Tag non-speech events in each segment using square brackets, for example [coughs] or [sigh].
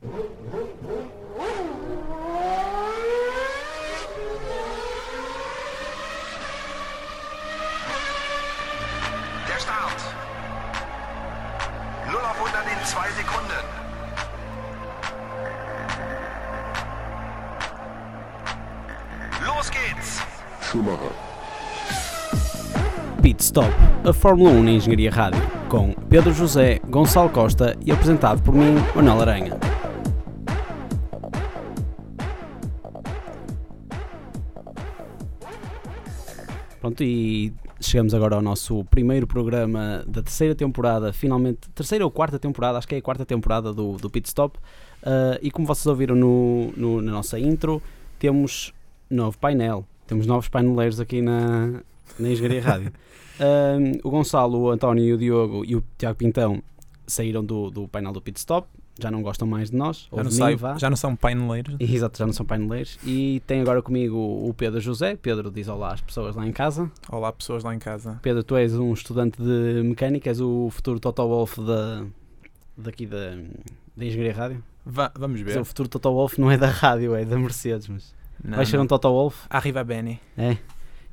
Der Start. 0 auf 100 in 2 Sekunden. Los geht's. Schumacher, Pit Stop, a Fórmula 1 na Engenharia Rádio, com Pedro José, Gonçalo Costa e apresentado por mim, Manuel Aranha. Pronto, e chegamos agora ao nosso primeiro programa da terceira temporada, finalmente, terceira ou quarta temporada, acho que é a quarta temporada do, do Pit Stop. Ah, e como vocês ouviram no, no- na nossa intro, temos novo painel, temos novos paineleiros aqui na, na Engenharia Rádio. Um, [laughs] o Gonçalo, o António, o Diogo e o Tiago Pintão saíram do, do painel do Pit Stop, já não gostam mais de nós, ou Já não, de mim, sai- já não são paineleiros. Exato, já não são paineleiros. E tem agora comigo o Pedro José. Pedro diz olá às pessoas lá em casa. Olá, pessoas lá em casa. Pedro, tu és um estudante de mecânica, és o futuro Toto Wolff da, daqui da, da Engenharia Rádio. Va- vamos ver. O futuro Toto Wolff não é da rádio, é da Mercedes, mas Não, vai ser um Toto Wolff. Arriva Bene. É.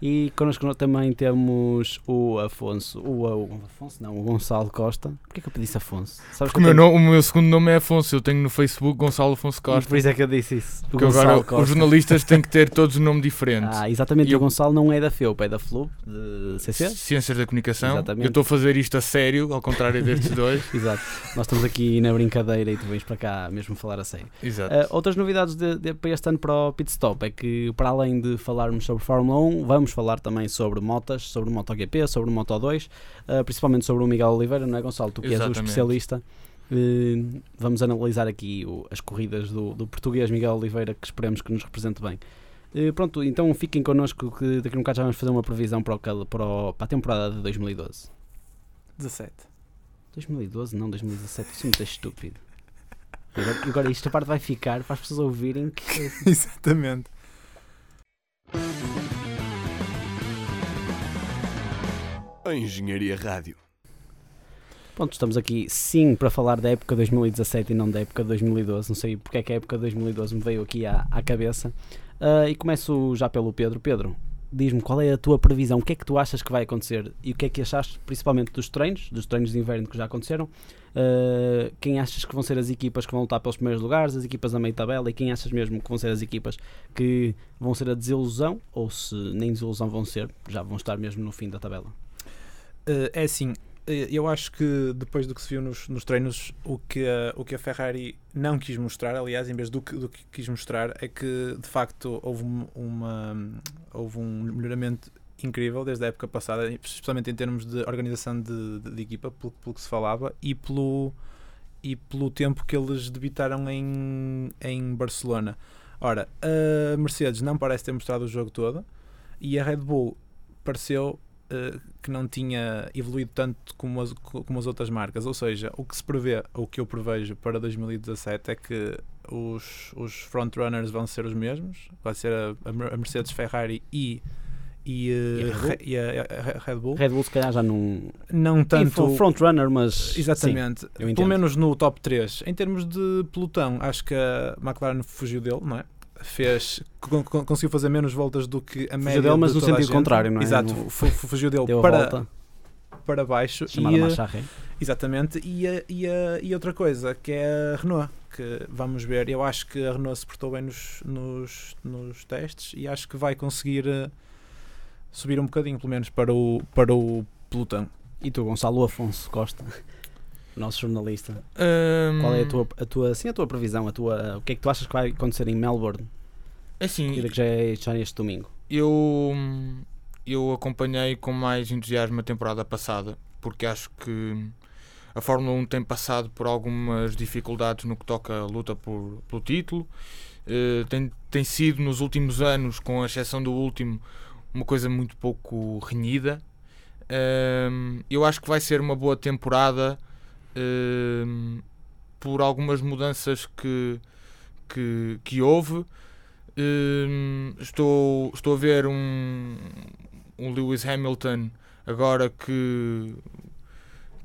E connosco também temos o Afonso, o, o Afonso não, o Gonçalo Costa. Porquê que eu disse Afonso? Sabes Porque o meu, nome- o meu segundo nome é Afonso, eu tenho no Facebook Gonçalo Afonso E Costa. por isso é que eu disse isso. Porque agora Costa. os jornalistas têm que ter todos um nome diferente. Ah, exatamente. E E o eu- Gonçalo não é da FEUP, é da FLUB, de CC. Ciências da Comunicação. Exatamente. Eu estou a fazer isto a sério, ao contrário destes [laughs] dois. Exato. Nós estamos aqui na brincadeira e tu vens para cá mesmo falar a sério. Exato. Ah, outras novidades de, de- para este ano para o Pit Stop é que, para além de falarmos sobre Fórmula 1, vamos falar também sobre motas, sobre MotoGP, sobre Moto 2, ah, principalmente sobre o Miguel Oliveira, não é, Gonçalo? Tu que és o Exatamente. especialista. Eh, vamos analisar aqui o- as corridas do, do português Miguel Oliveira, que esperemos que nos represente bem. Eh, pronto, então fiquem connosco que daqui a um bocado já vamos fazer uma previsão para, o, para, o- para a temporada de 2012. 17. 2012, não 2017, isso é muito estúpido. Agora, agora esta parte vai ficar para as pessoas ouvirem que [laughs] Exatamente. A Engenharia Rádio. Pronto, estamos aqui sim para falar da época 2017 e não da época 2012. Não sei porque é que a época 2012 me veio aqui à, à cabeça. Ah, e começo já pelo Pedro. Pedro, diz-me qual é a tua previsão, o que é que tu achas que vai acontecer e o que é que achaste principalmente dos treinos, dos treinos de inverno que já aconteceram. Ah, quem achas que vão ser as equipas que vão lutar pelos primeiros lugares, as equipas a meio tabela e quem achas mesmo que vão ser as equipas que vão ser a desilusão ou se nem desilusão vão ser, já vão estar mesmo no fim da tabela. Eh, é assim, eh, eu acho que depois do que se viu nos, nos treinos, o que, a, o que a Ferrari não quis mostrar, aliás, em vez do que, do que quis mostrar, é que de facto houve um- uma, houve um melhoramento incrível desde a época passada, especialmente em termos de organização de, de- de equipa, pelo, pelo que se falava, e pelo, e pelo tempo que eles debitaram em, em Barcelona. Ora, a Mercedes não parece ter mostrado o jogo todo e a Red Bull pareceu eh, que não tinha evoluído tanto como as, co- como as outras marcas. Ou seja, o que se prevê, o que eu prevejo para 2017 é que os, os frontrunners vão ser os mesmos, vai ser a, a Mer- a Mercedes, Ferrari e, e, eh, E a Red e a, Red Bull. Red Bull se calhar já não. Não Tanto frontrunner, mas. Exatamente. eu Pelo menos no top 3. Em termos de pelotão, acho que a McLaren fugiu dele, não é? Fez, con- con- conseguiu fazer menos voltas do que a média dele, mas de no sentido contrário, não é? Exato, No- fugiu dele Deu para, para baixo. chamada e. Exatamente, e, a- e, a- e outra coisa, que é a Renault, que vamos ver, eu acho que a Renault se portou bem nos, nos, nos testes e acho que vai conseguir eh, subir um bocadinho, pelo menos, para o, para o pelotão. E tu, Gonçalo Afonso Costa, nosso jornalista, Hum, qual é a tua, a tua, sim, a tua previsão? A tua, o que é que tu achas que vai acontecer em Melbourne? Assim, que já é, já é este domingo. eu, eu acompanhei com mais entusiasmo a temporada passada, porque acho que a Fórmula 1 tem passado por algumas dificuldades no que toca a luta por, pelo título. Eh, tem, tem sido nos últimos anos, com a exceção do último, uma coisa muito pouco renhida. Hum, eu acho que vai ser uma boa temporada hum, por algumas mudanças que, que, que houve. Hum, estou, estou a ver um, um Lewis Hamilton agora que,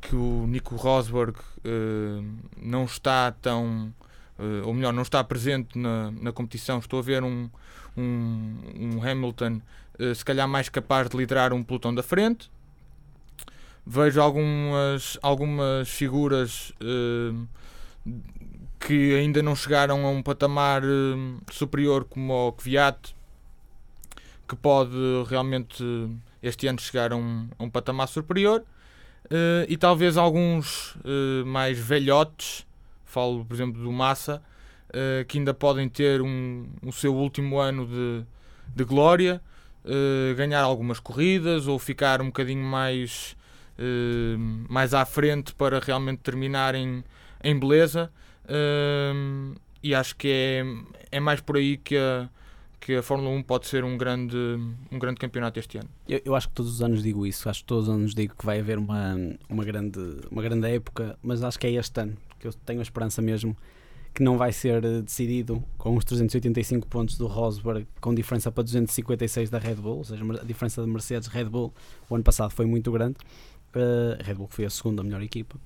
que o Nico Rosberg hum, não está tão eh, ou melhor, não está presente na, na competição. Estou a ver um, um, um Hamilton eh, se calhar mais capaz de liderar um pelotão da frente. Vejo algumas, algumas figuras eh, que ainda não chegaram a um patamar eh, superior como o Kvyat, que pode realmente eh, este ano chegar a um, a um patamar superior. Eh, e talvez alguns mais velhotes, falo por exemplo do Massa, que ainda podem ter um, o seu último ano de, de glória, ganhar algumas corridas ou ficar um bocadinho mais, mais à frente para realmente terminar em, beleza. Eh, e acho que é, é mais por aí que a, que a Fórmula 1 pode ser um grande, um grande campeonato este ano. Eu, eu acho que todos os anos digo isso, acho que todos os anos digo que vai haver uma, uma, grande, uma grande época, mas acho que é este ano, que eu tenho a esperança mesmo que não vai ser decidido com os 385 pontos do Rosberg, com diferença para 256 da Red Bull, ou seja, a diferença de Mercedes Red Bull o ano passado foi muito grande. Uh, Red Bull foi a segunda melhor equipa.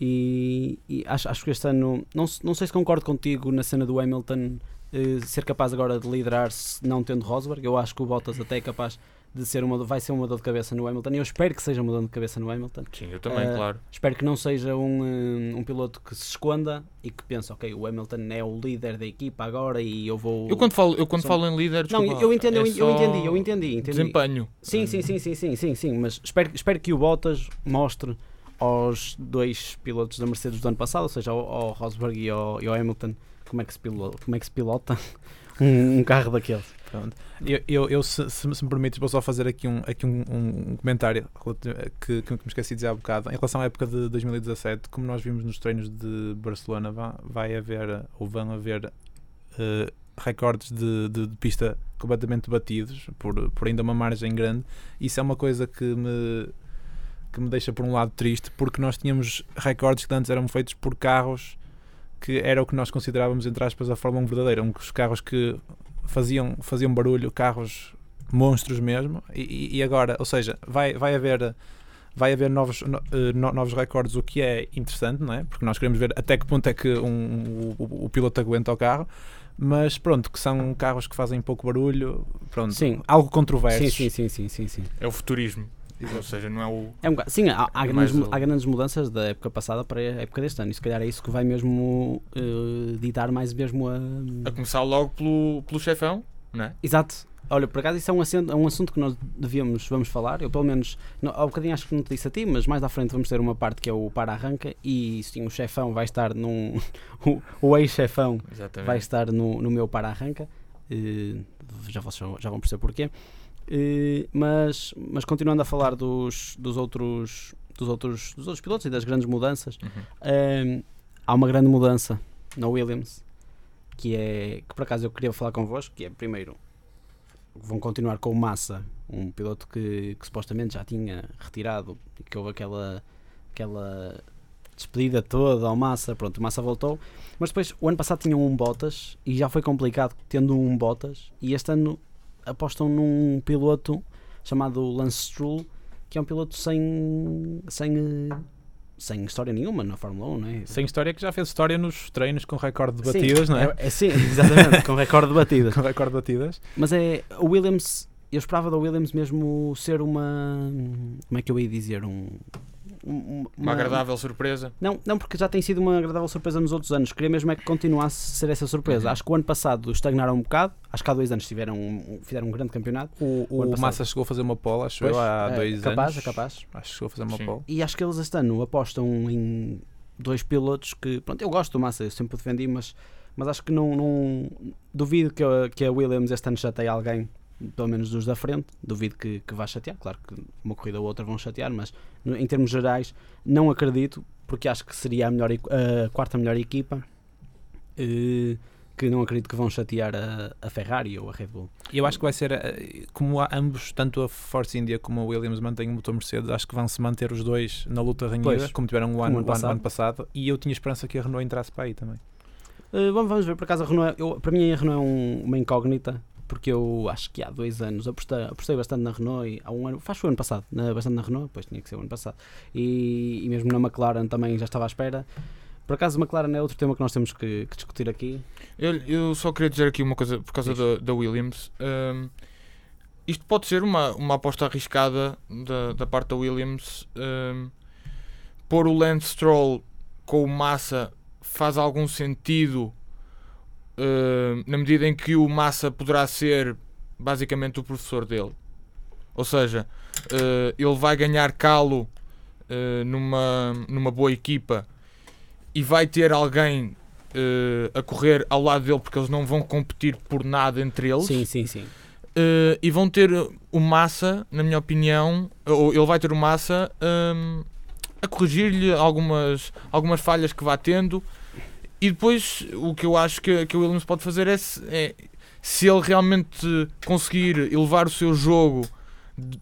E, e acho, acho que este ano, não, não sei se concordo contigo na cena do Hamilton uh, ser capaz agora de liderar se não tendo Rosberg. Eu acho que o Bottas até é capaz de ser uma, vai ser uma dor de cabeça no Hamilton. Eu espero que seja uma dor de cabeça no Hamilton. Sim, eu também, Uh, claro. Espero que não seja um, um, piloto que se esconda e que pense, ok, o Hamilton é o líder da equipa agora e eu vou. Eu quando falo, eu quando falo em líder, Não, desculpa, eu entendo, eu, é eu só entendi, eu entendi, entendi. Desempenho. Sim, sim, sim, sim, sim, sim, sim, mas espero, espero que o Bottas mostre aos dois pilotos da Mercedes do ano passado, ou seja, ao, ao Rosberg e ao, e ao Hamilton, como é que se pilota, como é que se pilota [laughs] um, um carro daqueles. Pronto. Eu, eu, eu, se, se, me permites, vou só fazer aqui um, aqui um, um- comentário que, que me esqueci de dizer há bocado. Em relação à época de 2017, como nós vimos nos treinos de Barcelona, vai, vai haver, ou vão haver, eh, recordes de, de- de pista completamente batidos, por, por ainda uma margem grande. Isso é uma coisa que me, que me deixa, por um lado, triste, porque nós tínhamos recordes que antes eram feitos por carros que era o que nós considerávamos, entre aspas, a Fórmula 1 verdadeira. Um, os carros que faziam, faziam barulho, carros monstros mesmo, e, e agora, ou seja, vai, vai haver vai haver novos, no- eh, no- novos recordes, o que é interessante, não é? Porque nós queremos ver até que ponto é que um, o, o- o piloto aguenta o carro, mas pronto, que são carros que fazem pouco barulho, pronto, Sim. algo controverso. Sim, sim, sim, sim, sim, sim. É o futurismo. Ou seja, não é o. É um sim, há, há É grandes, o- há grandes mudanças da época passada para a época deste ano, e se calhar é isso que vai mesmo eh, ditar mais mesmo a. A começar logo pelo, pelo chefão, não é? Exato. Olha, por acaso isso é um, assunto, é um assunto que nós devíamos, vamos falar. Eu pelo menos, não, há bocadinho acho que não te disse a ti, mas mais à frente vamos ter uma parte que é o para-arranca e sim, o chefão vai estar num. [laughs] o, o ex-chefão vai estar no, no meu para-arranca. eh, já, vocês já vão perceber porquê. Mas, mas continuando a falar dos, dos, outros, dos, outros, dos outros pilotos e das grandes mudanças, Uhum. eh, há uma grande mudança na Williams que é que por acaso eu queria falar convosco, que é primeiro vão continuar com o Massa, um piloto que, que supostamente já tinha retirado e que houve aquela, aquela despedida toda ao Massa, pronto, o Massa voltou, mas depois o ano passado tinham um Bottas e já foi complicado tendo um Bottas e este ano apostam num piloto chamado Lance Stroll, que é um piloto sem sem, eh, sem história nenhuma na Fórmula 1, não é? Sem história que já fez história nos treinos com recorde de Sim, batidas, não é? é sim, exatamente, com recorde de batidas. [laughs] Com recorde de batidas. Mas é o Williams, eu esperava da Williams mesmo ser uma como é que eu ia dizer um um- Uma agradável surpresa. Não, não, porque já tem sido uma agradável surpresa nos outros anos. Queria mesmo é que continuasse a ser essa surpresa. Uhum. Acho que o ano passado estagnaram um bocado. Acho que há dois anos tiveram, um- fizeram um grande campeonato. O, O o. Massa chegou a fazer uma pole, acho Pois, eu, há é dois capaz, anos. É capaz, Acho que chegou a fazer uma Sim. pole. E acho que eles este ano apostam em dois pilotos que, pronto, eu gosto do Massa, eu sempre o defendi, mas, mas acho que não, não duvido que a, que a Williams este ano chateie alguém, pelo menos dos da frente, duvido que, que vá chatear, claro que uma corrida ou outra vão chatear, mas no- em termos gerais não acredito, porque acho que seria a, melhor, a quarta melhor equipa, eh, que não acredito que vão chatear a, a Ferrari ou a Red Bull. E eu acho que vai ser, eh, como há ambos, tanto a Force India como a Williams mantêm o motor Mercedes, acho que vão se manter os dois na luta renhida, Pois. como tiveram o ano, ano ano- passado. ano passado. E eu tinha esperança que a Renault entrasse para aí também. Uh, vamos, vamos ver, por acaso a Renault, é- eu, para mim a Renault é um- uma incógnita, porque eu acho que há dois anos apostei, apostei bastante na Renault, e há um ano, faz o ano passado, na, bastante na Renault, pois tinha que ser o ano passado, e, e mesmo na McLaren também já estava à espera, Por acaso, McLaren é outro tema que nós temos que, que discutir aqui. Eu, eu só queria dizer aqui uma coisa por causa da, da Williams. Hum, isto pode ser uma, uma aposta arriscada da, da parte da Williams. hum, pôr o Lance Stroll com o Massa faz algum sentido hum, na medida em que o Massa poderá ser basicamente o professor dele. Ou seja, eh, ele vai ganhar calo eh, numa, numa boa equipa e vai ter alguém eh, a correr ao lado dele porque eles não vão competir por nada entre eles. Sim, sim, sim. Eh, e vão ter o Massa, na minha opinião, ou ele vai ter o Massa hum, a corrigir-lhe algumas, algumas falhas que vá tendo. E depois o que eu acho que, que o Williams pode fazer é se, é se ele realmente conseguir elevar o seu jogo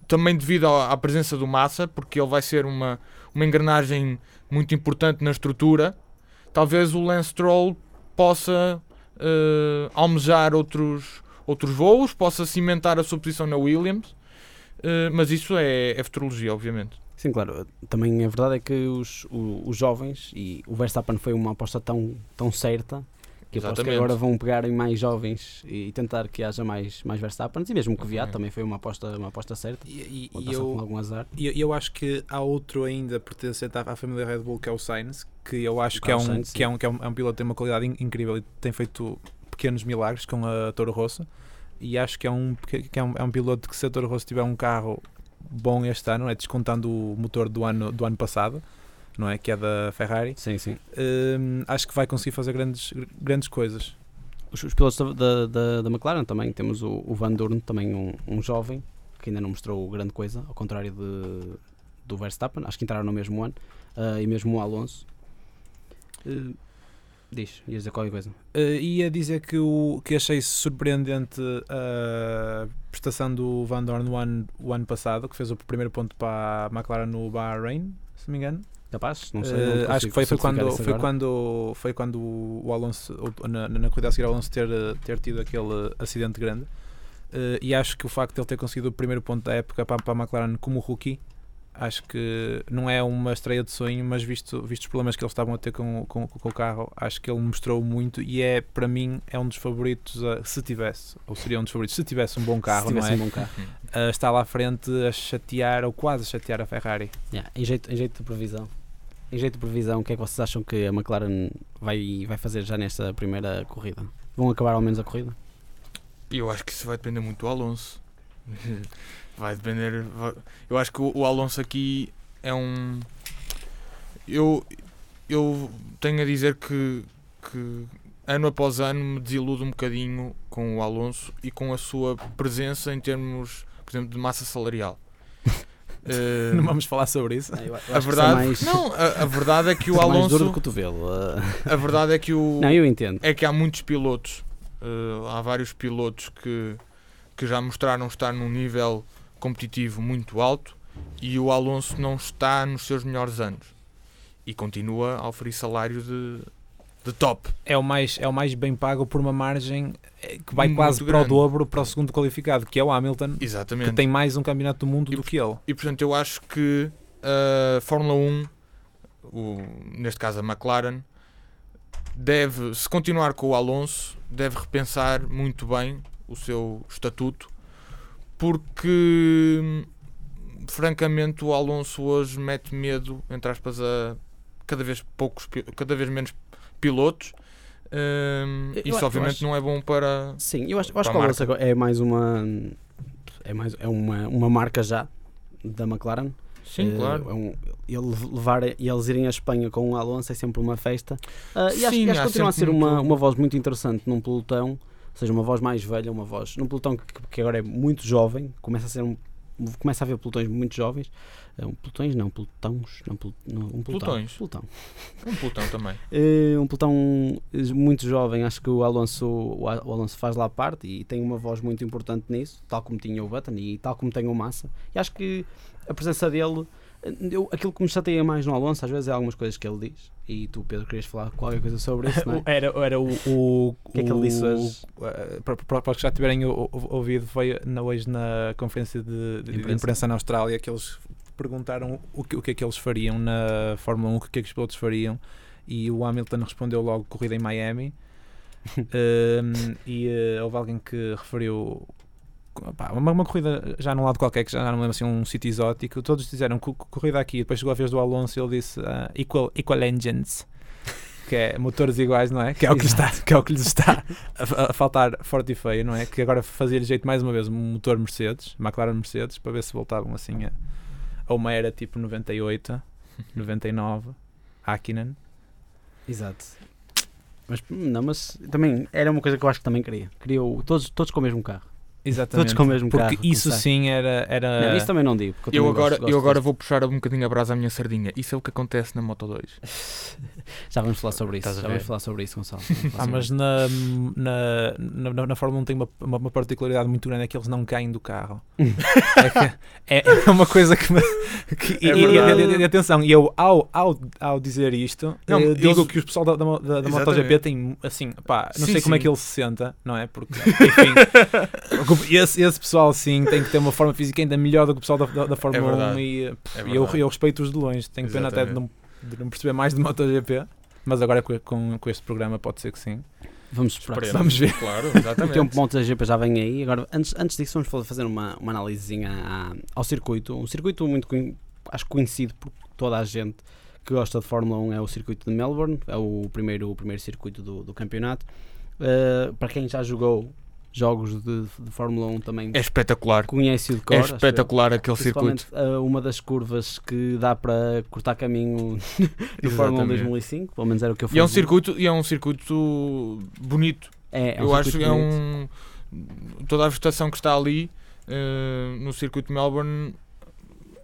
também devido à, presença do Massa, porque ele vai ser uma, uma engrenagem muito importante na estrutura, talvez o Lance Stroll possa eh, almejar outros, outros voos, possa cimentar a sua posição na Williams, eh, mas isso é, é futurologia, obviamente. Sim, claro. Também a verdade é que os, o- os jovens, e o Verstappen foi uma aposta tão, tão certa, que aposto que agora vão pegar em mais jovens e tentar que haja mais, mais Verstappens, e mesmo que o Viat Exatamente. também foi uma aposta, uma aposta certa. E, e- e passar com eu, algum azar. e eu, eu acho que há outro ainda pertencente à, à família Red Bull que é o Sainz, que eu acho que é, um, Sainz, que, é um, que é um, é um piloto que tem uma qualidade in- incrível e tem feito pequenos milagres com a Toro Rosso. E acho que é um, que que é um, é um piloto que se a Toro Rosso tiver um carro bom este ano, é descontando o motor do ano, do ano passado, não é? Que é da Ferrari. Sim, sim. hum, acho que vai conseguir fazer grandes, grandes coisas. Os, os pilotos da, da, da, McLaren também, temos o, o Van Dorn, também um, um jovem, que ainda não mostrou grande coisa, ao contrário de, do Verstappen, acho que entraram no mesmo ano, ah, e mesmo o Alonso. Eh, diz, ias dizer qualquer coisa. Uh, ia dizer que, o, que achei surpreendente a prestação do Van Dorn no ano, o ano passado, que fez o primeiro ponto para a McLaren no Bahrein, se não me engano. Capaz? Não sei. Uh, não acho que foi, foi, quando, foi, agora. quando, foi quando o Alonso, na, na corrida a seguir, o Alonso ter, ter tido aquele acidente grande. Uh, e acho que o facto de ele ter conseguido o primeiro ponto da época para, para a McLaren como rookie, acho que não é uma estreia de sonho, mas visto, visto os problemas que eles estavam a ter com, com, com o carro, acho que ele mostrou muito e é, para mim, é um dos favoritos, a- se tivesse, ou seria um dos favoritos, se tivesse um bom carro, Se não tivesse é? um bom carro. A estar lá à frente a chatear, ou quase a chatear a Ferrari. Yeah, em, jeito, em jeito de previsão. Em jeito de previsão, o que é que vocês acham que a McLaren vai, vai fazer já nesta primeira corrida? Vão acabar ao menos a corrida? Eu acho que isso vai depender muito do Alonso. [laughs] Vai depender. Eu acho que o, Alonso aqui é um. Eu, eu tenho a dizer que, que ano após ano me desiludo um bocadinho com o Alonso e com a sua presença em termos, por exemplo, de massa salarial. [laughs] Eh, Não vamos falar sobre isso. Que a verdade, mais- não, a, a verdade é que o é mais duro do Alonso, cotovelo. ah. [laughs] a verdade é que o, Não, eu entendo. é que há muitos pilotos, eh, há vários pilotos que, que já mostraram estar num nível competitivo muito alto e o Alonso não está nos seus melhores anos e continua a oferecer salário de, de top. é o mais, é o mais bem pago por uma margem eh, que vai Muito quase para o grande. dobro para o segundo qualificado, que é o Hamilton, Exatamente. que tem mais um campeonato do mundo E do que ele. E portanto eu acho que a Fórmula 1, o, neste caso a McLaren, deve, se continuar com o Alonso, deve repensar muito bem o seu estatuto, porque francamente o Alonso hoje mete medo, entre aspas, a cada vez poucos, cada vez menos pilotos. Hum, Eu- eu isso obviamente acho- não é bom para Sim, eu acho, acho que o Alonso é mais uma. É, mais, é uma, uma marca já da McLaren. Sim, Eh, claro. é um- ele levar, e eles irem à Espanha com o Alonso é sempre uma festa. Ah, e acho, Sim, e acho que continua a ser sempre uma, muito- uma voz muito interessante num pelotão, ou seja, uma voz mais velha, uma voz num pelotão que, que agora é muito jovem, começa a ser um. Começa a haver pelotões muito jovens, Ah, um, pelotões não, pelotões, não, pel- não, um pelotão. Pelotões. pelotão. Um pelotão também. [laughs] Eh, um pelotão muito jovem, acho que o Alonso, o Al- o Alonso faz lá parte e tem uma voz muito importante nisso, tal como tinha o Button e tal como tem o Massa. E acho que a presença dele, eh, eu, aquilo que me chateia mais no Alonso, às vezes é algumas coisas que ele diz. E tu, Pedro, querias falar qualquer coisa sobre isso, não é? [laughs] Era, era o. O que é que ele disse hoje? eh, Para, para, os que já tiverem ou- ou- ouvido, foi na, hoje na conferência de, de- de Imprensa. imprensa. na Austrália que eles perguntaram o que, o que é que eles fariam na Fórmula 1, o que é que os pilotos fariam. e o Hamilton respondeu logo corrida em Miami. Um, [laughs] e uh, houve alguém que referiu pá, uma, uma corrida já num lado qualquer, que já não lembro assim, um sítio exótico. Todos disseram "Co- corrida aqui. Depois chegou a vez do Alonso e ele disse ah, equal, equal Engines. [laughs] Que é motores iguais, não é? Que é o que, lhes está, que é o que lhes está a, a faltar forte e feio, não é? Que agora fazia-lhe jeito mais uma vez um motor Mercedes, McLaren Mercedes, para ver se voltavam assim a, a uma era tipo 98, 99, [laughs] Hakkinen. Exato. Mas não, mas também era uma coisa que eu acho que também queria. Queria o- todos, todos com o mesmo carro. Exatamente. Todos com o mesmo Porque carro. isso sim era. era Não, isso também não digo. Eu também agora, gosto- gosto eu agora disso. vou puxar um bocadinho a brasa à minha sardinha. Isso é o que acontece na Moto 2. [laughs] Já vamos falar sobre isso. Já vamos falar sobre isso, Gonçalo. [laughs] Ah, mas na, na, na, na Fórmula 1 tem uma, uma, uma particularidade muito grande: é que eles não caem do carro. [laughs] é, que- é, é uma coisa que. me- que- e, É e- e- e- e atenção, e eu, ao, ao, ao dizer isto, Não, eh, digo eles- que o pessoal da, da, da, da. MotoGP tem, assim, pá, não Sim, sei como é sim. que ele se senta, não é? Porque, enfim, esse, esse pessoal, sim, tem que ter uma forma física ainda melhor do que o pessoal da, da, da Fórmula 1 verdade. e eh, pff, É eu, eu respeito-os de longe. Tenho pena até de não, de não perceber mais de MotoGP. Mas agora com, com, este programa pode ser que sim. Vamos esperar. Esperemos. Vamos ver. Claro, O [laughs] exatamente. tempo MotoGP já vem aí. Agora, antes, antes disso, vamos fa- fazer uma, uma análisezinha à- ao circuito. Um circuito muito acho que conhecido por toda a gente que gosta de Fórmula 1 é o circuito de Melbourne, é o primeiro, o primeiro circuito do, do campeonato. Uh, para quem já jogou jogos de, de Fórmula 1 também É espetacular. conhece-o de cor. É eu. espetacular aquele circuito. uh, uma das curvas que dá para cortar caminho [laughs] no Fórmula 1 Exatamente. 2005, pelo menos era o que eu E é um circuito, e é um circuito bonito. É, é um Eu acho que é um. Toda a vegetação que está ali eh, no circuito de Melbourne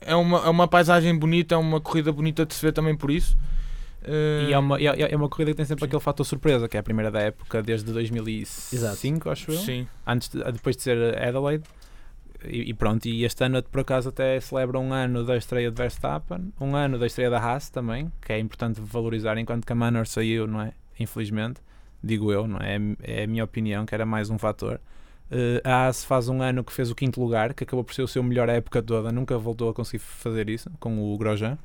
é uma, é uma paisagem bonita, é uma corrida bonita de se ver também por isso. Eh, E é uma, é, é uma corrida que tem sempre Sim. aquele fator surpresa, que é a primeira da época desde 2005, acho eu. Sim, Antes de- depois de ser Adelaide. E, e pronto, e este ano por acaso até celebra um ano da estreia de Verstappen, um ano da estreia da Haas também, que é importante valorizar enquanto que a Manor saiu, não é? Infelizmente, digo eu, não é? É a minha opinião, que era mais um fator. Eh, a Haas faz um ano que fez o quinto lugar, que acabou por ser o seu melhor época toda, nunca voltou a conseguir fazer isso com o Grosjean.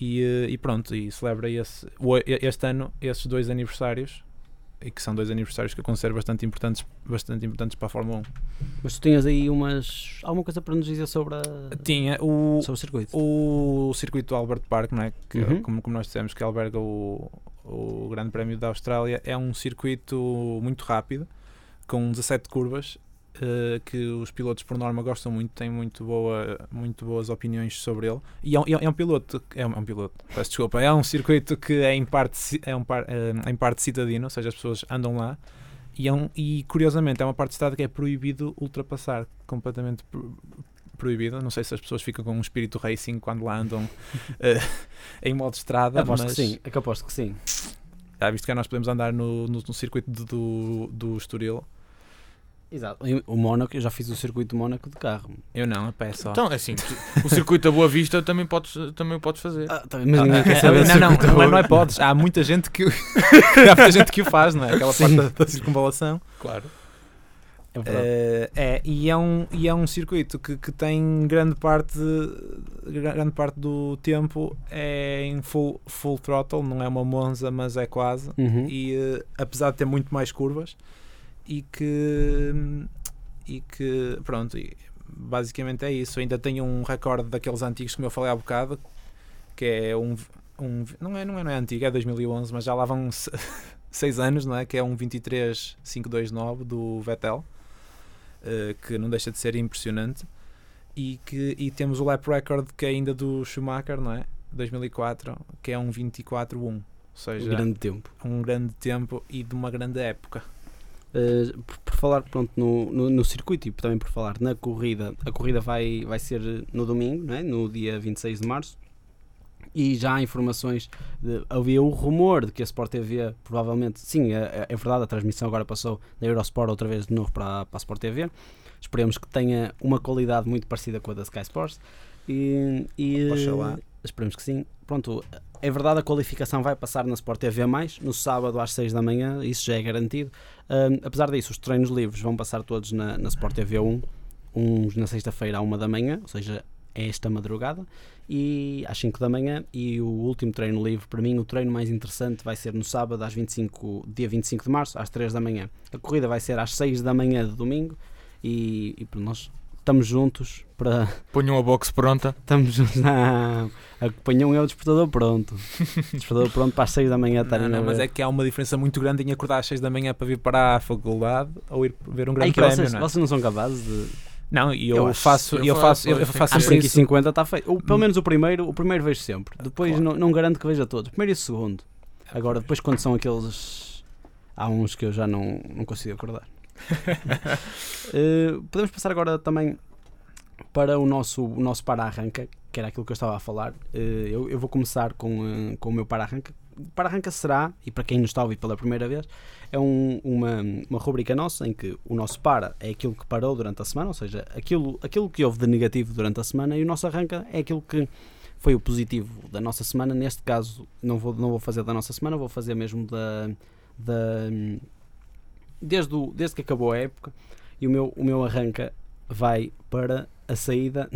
E, eh, e pronto, e celebra esse, o- este ano esses dois aniversários, e que são dois aniversários que eu considero bastante importantes, bastante importantes para a Fórmula 1. Mas tu tinhas aí umas. alguma coisa para nos dizer sobre, a, Tinha o, sobre o circuito? o circuito do Albert Park, não é? Que, Uhum. como, como nós dissemos, que alberga o, o Grande Prémio da Austrália, é um circuito muito rápido, com 17 curvas, eh, que os pilotos por norma gostam muito, têm muito, boa, muito boas opiniões sobre ele. E é um, é um piloto, é um, é um piloto, peço desculpa, é um circuito que é em parte, é um par, eh, em parte citadino, ou seja, as pessoas andam lá. E, é um, e curiosamente é uma parte de estado que é proibido ultrapassar, completamente pro- proibido. Não sei se as pessoas ficam com um espírito racing quando lá andam [laughs] eh, em modo estrada, Aposto mas que sim, é que aposto que sim. já visto que nós podemos andar no, no, no circuito do, do, do Estoril. Exato. O Mónaco, eu já fiz o circuito de Mónaco de carro. Eu não, a pé só. Então, é assim, o circuito da Boa Vista também podes, também podes fazer. Ah, tá bem, mas ninguém Ah, quer ah, saber não, não, não, de mas não é podes. Há muita gente que [laughs] há muita gente que o faz, não é? Aquela parte da, da circunvalação. Claro. É verdade. Eh, é, e é um, e é um circuito que, que tem grande parte, grande parte do tempo é em full, full throttle, não é uma Monza, mas é quase. Uhum. E eh, apesar de ter muito mais curvas, e que, e que pronto, e basicamente é isso. Ainda tenho um recorde daqueles antigos como eu falei há bocado, que é um, um não, é, não, é, não é antigo, é 2011, mas já lá vão 6 [laughs] anos, não é? Que é um 23.529 do Vettel, eh, que não deixa de ser impressionante. E, que, e temos o lap record que é ainda do Schumacher, não é? 2004, que é um 24.1. Ou seja, Um grande tempo. um grande tempo e de uma grande época. Uh, por, por falar pronto, no, no, no circuito e também por falar na corrida, a corrida vai, vai ser no domingo, é? no dia 26 de março. E já há informações, de, havia o rumor de que a Sport TV provavelmente, sim, é, é verdade, a transmissão agora passou da Eurosport outra vez de novo para, para a Sport TV. Esperemos que tenha uma qualidade muito parecida com a da Sky Sports. E, e Oxalá. Esperemos que sim. Pronto, é verdade, a qualificação vai passar na Sport TV, no sábado às 6 da manhã, isso já é garantido. Um, apesar disso, os treinos livres vão passar todos na, na Sport TV 1, uns na sexta-feira à 1 da manhã, ou seja, é esta madrugada e às 5 da manhã e o último treino livre para mim o treino mais interessante vai ser no sábado às 25 dia 25 de março às 3 da manhã a corrida vai ser às 6 da manhã de domingo e, e nós estamos juntos para Ponham a box pronta. estamos juntos não apanham é o despertador pronto [laughs] despertador pronto para as 6 da manhã estarem Não, não, mas ver. é que há uma diferença muito grande em acordar às 6 da manhã para vir para a faculdade ou ir ver um grande que prémio, vocês, não é? vocês não são capazes de Não, e eu, Eu faço, eu eu faço, eu, eu faço- faço às sempre 5 e isso. 50 está feito Ou, pelo menos o primeiro o primeiro vejo sempre depois Claro. não, não garanto que veja todos primeiro e o segundo agora depois quando são aqueles há uns que eu já não, não consigo acordar [laughs] Eh, podemos passar agora também para o nosso, o nosso para-arranca, que era aquilo que eu estava a falar. Eh, eu, eu vou começar com, eh, com o meu para-arranca. Para-arranca será, e para quem nos está a ouvir pela primeira vez, é um- uma, uma rubrica nossa em que o nosso para é aquilo que parou durante a semana, ou seja, aquilo, aquilo que houve de negativo durante a semana, e o nosso arranca é aquilo que foi o positivo da nossa semana. Neste caso, não vou, não vou fazer da nossa semana, vou fazer mesmo da. da desde, o, desde que acabou a época. E o meu, o meu arranca vai para a saída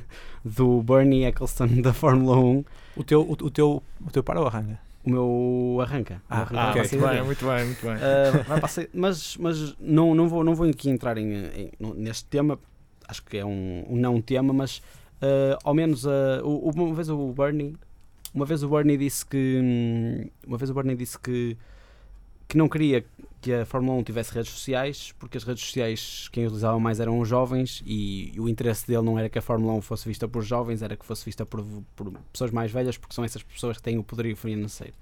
[laughs] do Bernie Eccleston da Fórmula 1. O teu, o, o teu, o teu para ou arranca? O meu arranca. O meu Ah, arranca ah, vai para a ok. saída dele. muito bem, muito bem. Uh, vai para a saída- mas mas não, não, vou, não vou aqui entrar em, em- neste tema, acho que é um, um não tema, mas uh, ao menos uh, uma vez o Bernie uma vez o Bernie disse que hum, uma vez o Bernie disse que que não queria que a Fórmula 1 tivesse redes sociais porque as redes sociais quem utilizavam mais eram os jovens e, o interesse dele não era que a Fórmula 1 fosse vista por jovens, era que fosse vista por, por pessoas mais velhas porque são essas pessoas que têm o poderio financeiro.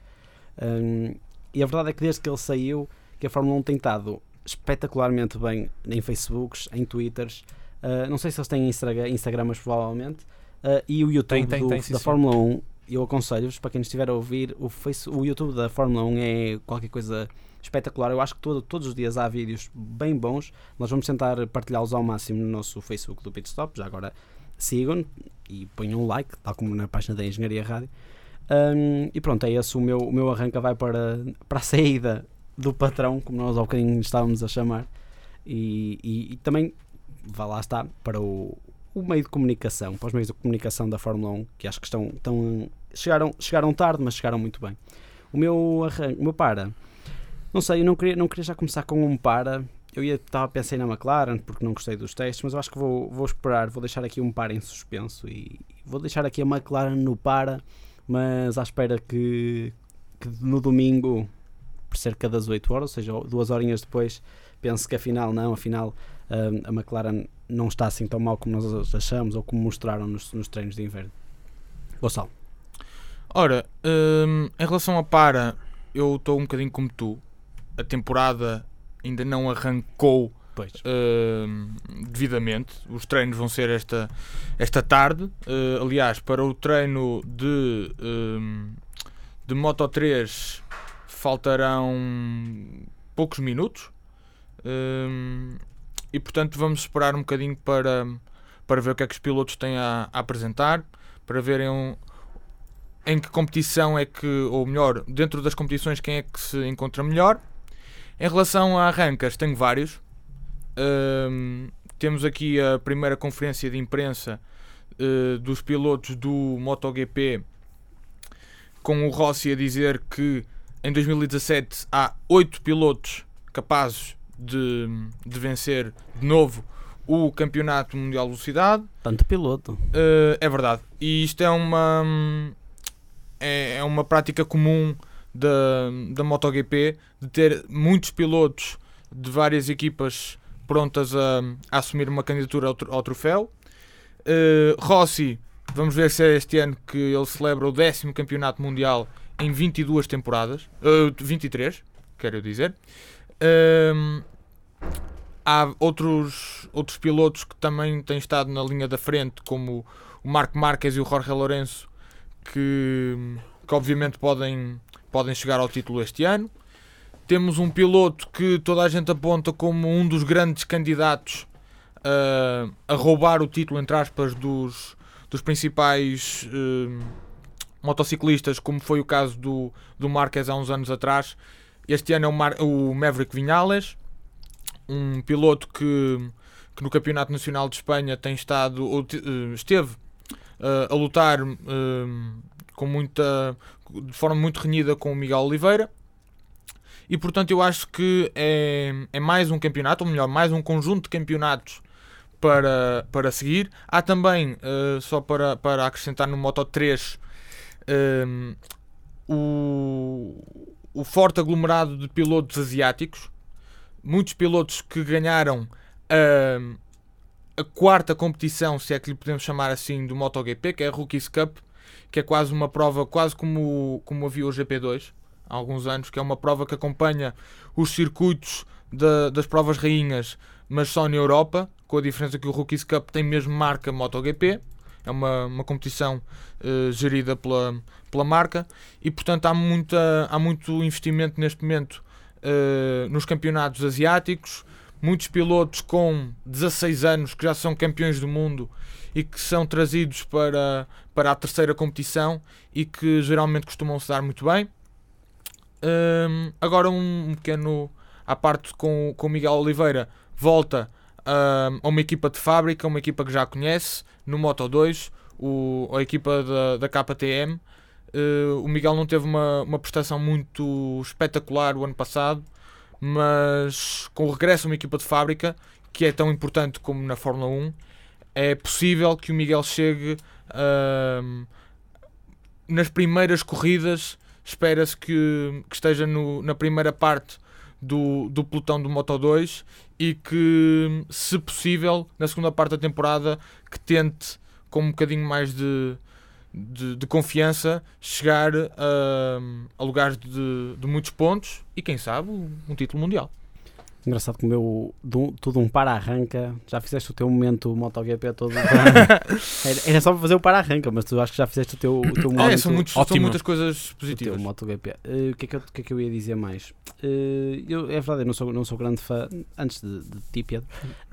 Hum, e a verdade é que desde que ele saiu que a Fórmula 1 tem estado espetacularmente bem em Facebooks, em Twitters, uh, não sei se eles têm Instagram, Instagramas provavelmente, uh, e o YouTube Tem, tem, do- tem, da sim. Fórmula 1, eu aconselho-vos, para quem estiver a ouvir, o, face, o YouTube da Fórmula 1 é qualquer coisa espetacular. Eu acho que todo- todos os dias há vídeos bem bons. Nós vamos tentar partilhá-los ao máximo no nosso Facebook do Pitstop. Já agora sigam e ponham um like, tal como na página da Engenharia Rádio. Um, e pronto, é esse o meu, o meu arranca vai para, para a saída do patrão, como nós há bocadinho estávamos a chamar. E, e- e também, vá lá está, para o, o meio de comunicação, para os meios de comunicação da Fórmula 1, que acho que estão, estão chegaram, chegaram tarde, mas chegaram muito bem. O meu arranque, o meu para, não sei, eu não queria, não queria já começar com um para. Eu ia estava pensar na McLaren porque não gostei dos testes, mas eu acho que vou, vou esperar, vou deixar aqui um para em suspenso e vou deixar aqui a McLaren no para, mas à espera que, que no domingo, por cerca das 8 horas, ou seja, duas horinhas depois, penso que afinal não, afinal hum, a McLaren não está assim tão mal como nós achamos ou como mostraram nos, nos treinos de inverno. Gonçalo. Ora, hum, em relação a para, eu estou um bocadinho como tu. A temporada ainda não arrancou hum, devidamente. Os treinos vão ser esta, esta tarde. Uh, aliás, para o treino de, hum, de Moto 3 faltarão poucos minutos. Hum, e portanto vamos esperar um bocadinho para, para ver o que é que os pilotos têm a, a apresentar, para verem um- em que competição é que, ou melhor, dentro das competições quem é que se encontra melhor. Em relação a arrancas, tenho vários. Hum, temos aqui a primeira conferência de imprensa eh, dos pilotos do MotoGP com o Rossi a dizer que em 2017 há 8 pilotos capazes de, de vencer de novo o Campeonato Mundial de Velocidade. Tanto piloto. Uh, é verdade. E isto é uma é, é uma prática comum da, da MotoGP de ter muitos pilotos de várias equipas prontas a, a assumir uma candidatura ao, ao troféu. Uh, Rossi, vamos ver se é este ano que ele celebra o décimo campeonato mundial em 22 temporadas, uh, 23, quero dizer. Um, há outros, outros pilotos que também têm estado na linha da frente, como o Marco Marques e o Jorge Lourenço, que, que obviamente podem, podem chegar ao título este ano. Temos um piloto que toda a gente aponta como um dos grandes candidatos ah, a roubar o título, entre aspas, dos, dos principais eh, motociclistas, como foi o caso do, do Marques há uns anos atrás. Este ano é o, Mar- o Maverick Vinales, um piloto que, que no Campeonato Nacional de Espanha tem estado, ou eh, esteve eh, a lutar eh, com muita, de forma muito renhida com o Miguel Oliveira. E portanto eu acho que é, é mais um campeonato, ou melhor, mais um conjunto de campeonatos para, para seguir. Há também, eh, só para, para acrescentar no Moto 3, eh, o, o forte aglomerado de pilotos asiáticos. Muitos pilotos que ganharam a, a quarta competição, se é que lhe podemos chamar assim, do MotoGP, que é a Rookies Cup, que é quase uma prova, quase como, como havia o GP2 há alguns anos, que é uma prova que acompanha os circuitos da- das provas rainhas, mas só na Europa, com a diferença que o Rookies Cup tem mesmo marca MotoGP, é uma, uma competição eh, gerida pela, pela marca e portanto há, muita, há muito investimento neste momento eh, nos campeonatos asiáticos, muitos pilotos com 16 anos que já são campeões do mundo e que são trazidos para, para a terceira competição e que geralmente costumam se dar muito bem. Hum, agora um, um pequeno à parte com, com o Miguel Oliveira volta a uma equipa de fábrica, uma equipa que já conhece no Moto 2, o, a equipa da, da KTM. Uh, o Miguel não teve uma, uma prestação muito espetacular o ano passado, mas com o regresso a uma equipa de fábrica, que é tão importante como na Fórmula 1, é possível que o Miguel chegue hum, nas primeiras corridas. Espera-se que, que esteja no- na primeira parte do, do pelotão do Moto 2 e que, se possível, na segunda parte da temporada, que tente com um bocadinho mais de, de, de confiança chegar a, a lugares de, de muitos pontos e, quem sabe, um título mundial. Engraçado como eu, do- tudo um para-arranca, já fizeste o teu momento MotoGP todo. [laughs] era, era só para fazer o para-arranca, mas tu acho que já fizeste o teu, o teu momento. É, são, muitos, são muitas coisas o teu positivas. MotoGP. Eh, o, que é que eu, o que é que eu ia dizer mais? Eh, eu, é verdade, eu não sou, não sou grande fã, antes de, de ti, Pedro.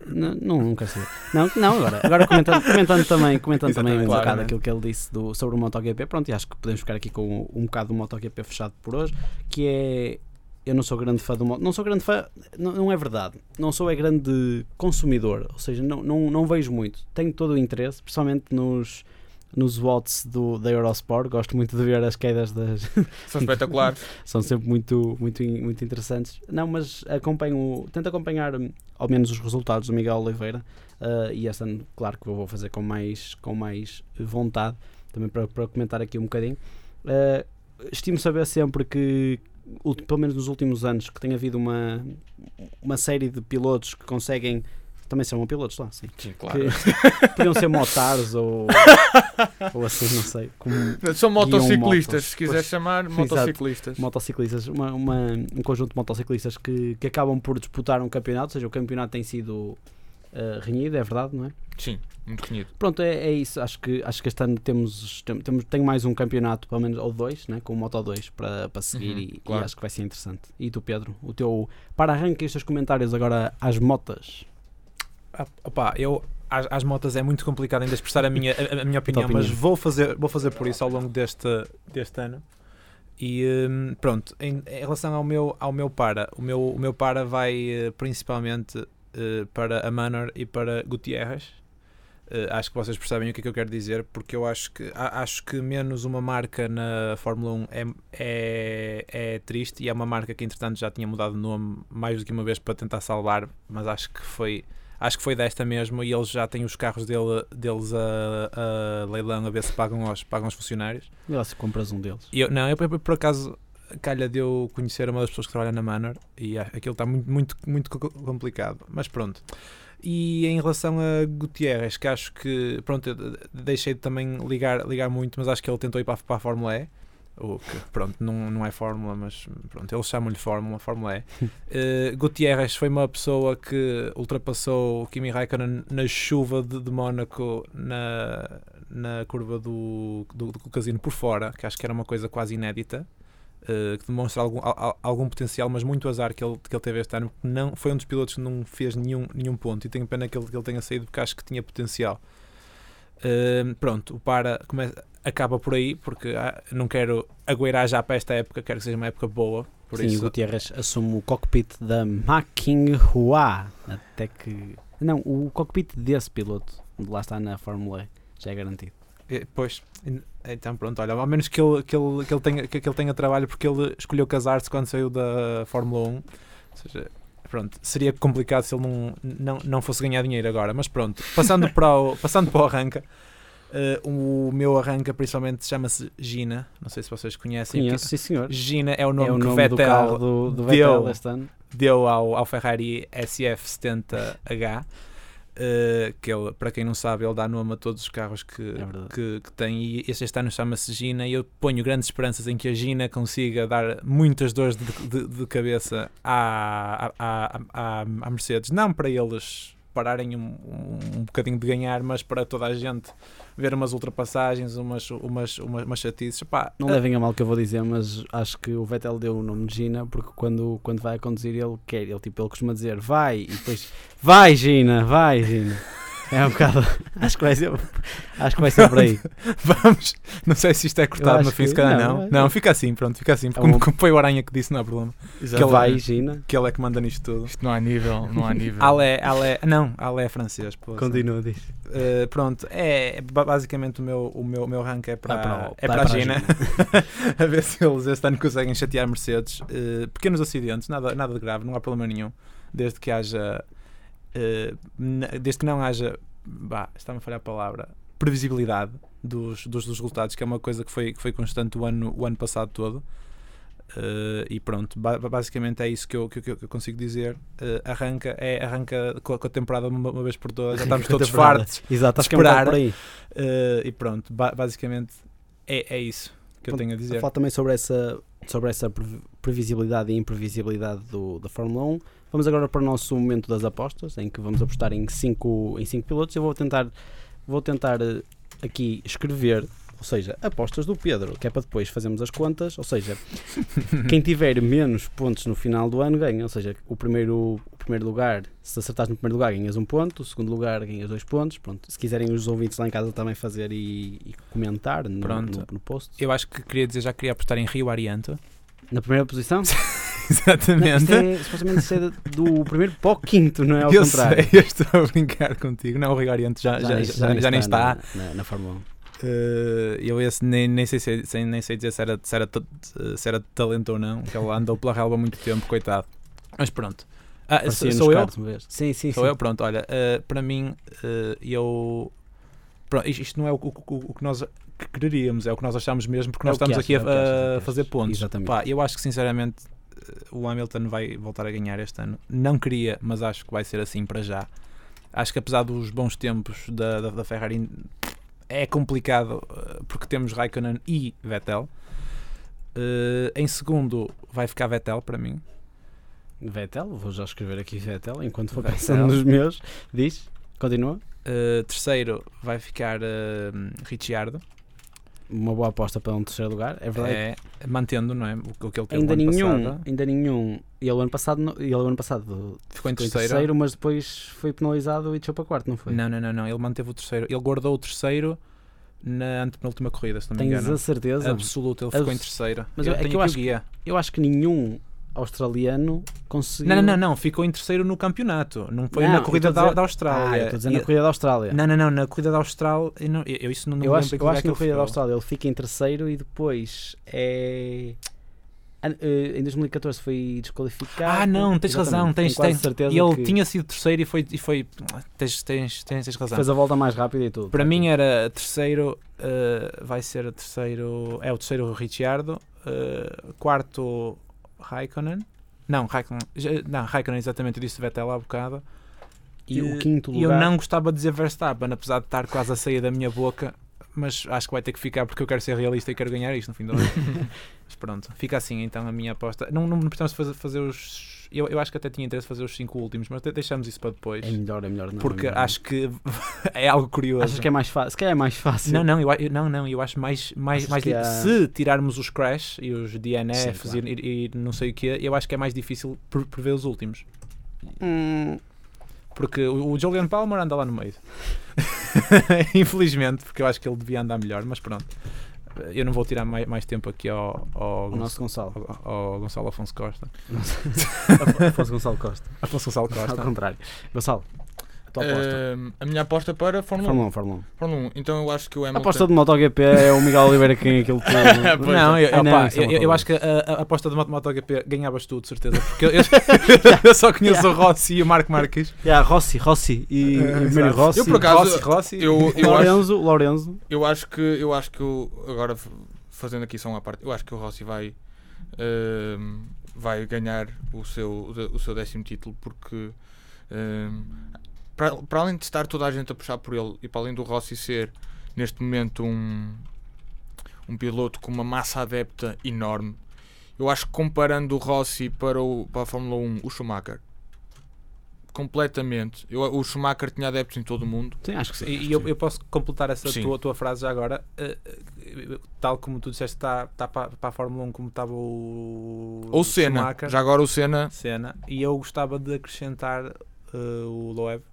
Não, não, não quero saber. Não, não agora, agora comentando, comentando também, comentando também um claro, bocado né? aquilo que ele disse do, sobre o MotoGP. Pronto, e acho que podemos ficar aqui com um bocado do MotoGP fechado por hoje, que é. Eu não sou grande fã do Moto. Não sou grande fã, não, não é verdade. Não sou é grande consumidor, ou seja, não, não, não vejo muito. Tenho todo o interesse, principalmente nos, nos watts do, da Eurosport. Gosto muito de ver as quedas das, [laughs] São espetaculares. [laughs] são sempre muito, muito, muito interessantes. Não, mas acompanho, tento acompanhar hum, ao menos os resultados do Miguel Oliveira ah, e este ano, claro que eu vou fazer com mais, com mais vontade, também para, para comentar aqui um bocadinho. Ah, estimo saber sempre que, pelo menos nos últimos anos, que tem havido uma, uma série de pilotos que conseguem. Também são pilotos lá, sim. Sim, Que [laughs] podiam ser motares ou, ou assim, não sei. Como, São motociclistas, motos. se quiser Pois. chamar, Exato. motociclistas. motociclistas, uma, uma- um conjunto de motociclistas que, que acabam por disputar um campeonato, ou seja, o campeonato tem sido eh, renhido, é verdade, não é? Sim, muito renhido. Pronto, é, é isso. Acho que, acho que este ano temos, tem- temos, tem mais um campeonato, pelo menos, ou dois, né, com o Moto 2 para, para seguir Uhum, e, e claro. acho que vai ser interessante. E tu, Pedro, o teu para arranca e os teus comentários agora às motas. Ah, opá, eu às, às motas é muito complicado ainda expressar a minha, a, a minha [laughs] opinião, opinião. mas vou fazer, vou fazer por isso ao longo deste, deste ano. E hum, pronto, em, em relação ao meu, ao meu para, o meu, o meu para vai eh, principalmente eh, para a Manor e para Gutierrez. Eh, acho que vocês percebem o que é que eu quero dizer, porque eu acho que, a- acho que menos uma marca na Fórmula 1 é, é, é triste e é uma marca que entretanto já tinha mudado de nome mais do que uma vez para tentar salvar, mas acho que foi acho que foi desta mesmo e eles já têm os carros dele, deles a, a leilão a ver se pagam aos, pagam aos funcionários. E lá se compras um deles. Eu, não, eu, por- por acaso calha de eu conhecer uma das pessoas que trabalha na Manor e aquilo está muito, muito, muito co- complicado, mas pronto. E em relação a Gutierrez, que acho que, pronto, deixei de também ligar, ligar muito, mas acho que ele tentou ir para, a- para a Fórmula E. O que, pronto, não, não é Fórmula, mas pronto, eles chamam-lhe Fórmula, Fórmula E. [laughs] Eh, Gutierrez foi uma pessoa que ultrapassou o Kimi Raikkonen na chuva de, de Mónaco na, na curva do, do, do casino por fora, que acho que era uma coisa quase inédita. Eh, que demonstra algum, al- al- algum potencial, mas muito azar que ele, que ele teve este ano. porque Não, foi um dos pilotos que não fez nenhum, nenhum ponto e tenho pena que ele, que ele tenha saído porque acho que tinha potencial. Eh, pronto, o para começa, acaba por aí porque ah, não quero agueirar já para esta época, quero que seja uma época boa. Por Sim, o isso, Gutierrez assume o cockpit da Maquinhua. Até que. Não, o cockpit desse piloto, de lá está na Fórmula E, já é garantido. Eh, Pois, então pronto, olha, ao menos que ele, que ele, que ele, tenha, que, que ele tenha trabalho porque ele escolheu casar-se quando saiu da Fórmula 1. Ou seja, pronto, seria complicado se ele não, não, não fosse ganhar dinheiro agora, mas pronto, passando para o, [laughs] passando para o arranca. eh, o meu arranca principalmente chama-se Gina, não sei se vocês conhecem. Conheço, sim senhor. Gina é o nome, É o que nome do Vettel carro do, do deu- Vettel ano. deu ao, ao Ferrari SF70H. Eh, que ele, para quem não sabe, ele dá nome a todos os carros que, É que, que tem. E este, este ano chama-se Gina. E eu ponho grandes esperanças em que a Gina consiga dar muitas dores de, de- de cabeça à, à, à, à- à Mercedes. Não para eles pararem um, um, um bocadinho de ganhar, mas para toda a gente ver umas ultrapassagens, umas, umas, umas, umas chatices. Pá, Não levem a mal o que eu vou dizer, mas acho que o Vettel deu o nome de Gina porque quando, quando vai a conduzir ele quer, ele, tipo, ele costuma dizer vai e depois vai Gina, vai Gina. É um bocado. [laughs] Acho que vai ser, acho que vai ser por aí. [laughs] Vamos, não sei se isto é cortado no fim, que- se calhar não, não. é- Não, fica assim, pronto, fica assim. É Como, um- como foi o Aranha que disse, não há problema. Que ele- vai Gina. Que ele é que manda nisto tudo. Isto não há nível, não há nível. Ale, Ale, não, Ale é francês. pô, Continua, diz. Uh, pronto, é ba- basicamente o meu, o meu, o meu rank é para, Vai para o- é para a para a Gina. [laughs] a ver se eles este ano conseguem chatear Mercedes. Uh, pequenos acidentes, nada, nada de grave, não há problema nenhum. Desde que haja. Uh, na- desde que não haja. Bah, está-me a falhar a palavra. Previsibilidade dos, dos, dos resultados, que é uma coisa que foi, que foi constante o ano, o ano passado todo. Uh, e pronto, ba- basicamente é isso que eu, que, que eu consigo dizer. Uh, arranca, é, arranca com a, a temporada uma, uma vez por todas, já estamos a todos fartos. Exato, que é esperar. por aí. Uh, e pronto, ba- basicamente é, é isso que eu tenho a dizer. Falar também sobre essa, sobre essa previ- previsibilidade e imprevisibilidade do, da Fórmula 1. Vamos agora para o nosso momento das apostas, em que vamos apostar em 5 em cinco pilotos. Eu vou tentar, vou tentar eh, aqui escrever, ou seja, apostas do Pedro, que é para depois fazermos as contas. Ou seja, [laughs] quem tiver menos pontos no final do ano ganha. Ou seja, o primeiro, o primeiro lugar, se acertares no primeiro lugar, ganhas um ponto. O segundo lugar, ganhas dois pontos. Pronto, se quiserem os ouvintes lá em casa também fazer e, e comentar no, no, no post. Eu acho que queria dizer, já queria apostar em Rio Arianto. Na primeira posição? [laughs] Não, Exatamente. isto é, supostamente é do- primeiro para o quinto, não é ao eu contrário. sei, eu estou a brincar contigo. Não, o Rio Arianto já, já, já, já nem está. Na, na, na Fórmula 1. Uh, eu esse nem, nem, sei, se- sem- nem sei dizer se era, se, era, se era de talento ou não, que ele andou pela relva há muito tempo, coitado. Mas pronto. Ah, sou, eu? Sim, sim, Sou sim. eu? Pronto, olha, uh, para mim, uh, eu. Pronto, isto não é o, o- o- que nós quereríamos, é o que nós achamos mesmo, porque É nós que estamos aqui a, é é fazer pontos. Exatamente. Pá, eu acho que sinceramente uh, o Hamilton vai voltar a ganhar este ano. Não queria, mas acho que vai ser assim para já. Acho que apesar dos bons tempos da, da, da Ferrari, é complicado uh, porque temos Raikkonen e Vettel. Uh, em segundo vai ficar Vettel para mim. Vettel, vou já escrever aqui Vettel enquanto vou Vettel. pensando nos meus. Diz, continua. Uh, terceiro vai ficar uh, Ricciardo. Uma boa aposta para um terceiro lugar, é verdade. É, mantendo, não é? O, o que ele teve ainda nenhum, passado. ainda nenhum. Ele o ano passado, ele ano passado Ficou em ficou em terceiro. terceiro, mas depois foi penalizado e deixou para quarto, não foi? Não, não, não, não. Ele manteve o terceiro. Ele guardou o terceiro na antepenúltima corrida, se não me Tens engano. a certeza? Absoluto, ele ficou em Abs- terceiro. Mas eu é que eu acho guia. Eu acho que nenhum australiano conseguiu. Não, não, não, não. Ficou em terceiro no campeonato. Não foi Não, na corrida a da, dizer- da Ah, Austrália. eu estou dizendo na E- corrida da Austrália. Não, não, não. Na corrida da Austrália. Eu, não, eu isso não, não eu acho, eu que acho que na corrida da Austrália ele fica em terceiro e depois é. Ah, eh, Em 2014 foi desqualificado. Ah, não, tens Exatamente, razão. Tens, tens, certeza e ele que tinha sido terceiro e foi. E foi tens, tens, tens, tens razão. fez a volta mais rápida e tudo. Para mim era terceiro, uh, vai ser terceiro, é o terceiro Ricciardo, uh, quarto Raikkonen, não, Raikkonen, não, Raikkonen exatamente, eu disse Vettel há bocado, E o quinto e eu lugar. não gostava de dizer Verstappen, apesar de estar quase a sair da minha boca, mas acho que vai ter que ficar porque eu quero ser realista e quero ganhar isto no fim do ano. [laughs] mas pronto, fica assim então a minha aposta. Não, não precisamos fazer, fazer os. Eu, eu acho que até tinha interesse em fazer os cinco últimos, mas de- deixamos isso para depois. É melhor, é melhor. Não, porque é melhor, acho que [laughs] é algo curioso. Achas que é mais fácil? Se calhar é mais fácil. Não, não, eu, eu- não, não, eu acho mais, mais, Achas mais há- se tirarmos os crash e os DNFs Sim, claro. e, e não sei o que, eu acho que é mais difícil pre- prever os últimos. Hum, Porque o, o Julian Palmer anda lá no meio. [laughs] Infelizmente, porque eu acho que ele devia andar melhor, mas pronto. Eu não vou tirar mais, mais tempo aqui ao, ao, Gonç- nosso Gonçalo. ao- ao Gonçalo Afonso Costa. [laughs] Afonso Gonçalo Costa. Afonso Gonçalo Ao Costa. contrário. Gonçalo, tua aposta. Ehm, a minha aposta para Fórmula 1. Fórmula 1, Fórmula 1. Fórmula 1. Então eu acho que o A Hamilton. aposta de MotoGP é o Miguel Oliveira quem é aquilo [laughs] tudo. Pois Não, é. eu, Ah, não, opa, é eu, eu coisa. acho que a, a aposta do Moto- MotoGP ganhavas tu, de certeza. Porque eu, [laughs] eu- eu só conheço o Rossi e o Marco Marques. Yeah, Rossi, Rossi e, e Exato. Mário Rossi. Eu, por acaso, Rossi, Rossi. Eu, eu, acho, Lorenzo, Lorenzo. eu acho que eu acho que o, agora fazendo aqui só uma parte, eu acho que o Rossi vai ehm, vai ganhar o seu o seu décimo título porque ehm, para, para além de estar toda a gente a puxar por ele e para além do Rossi ser neste momento um um piloto com uma massa adepta enorme, eu acho que comparando o Rossi para, o, para a Fórmula 1, o Schumacher completamente. Eu, o Schumacher tinha adeptos em todo o mundo. Sim, acho que sim. E, eu, eu posso completar essa tua, tua frase já agora. eh, tal como tu disseste, está tá para, para a Fórmula 1 como estava o. Ou Senna. Schumacher. Já agora o Senna. Senna. E eu gostava de acrescentar eh, o Loeb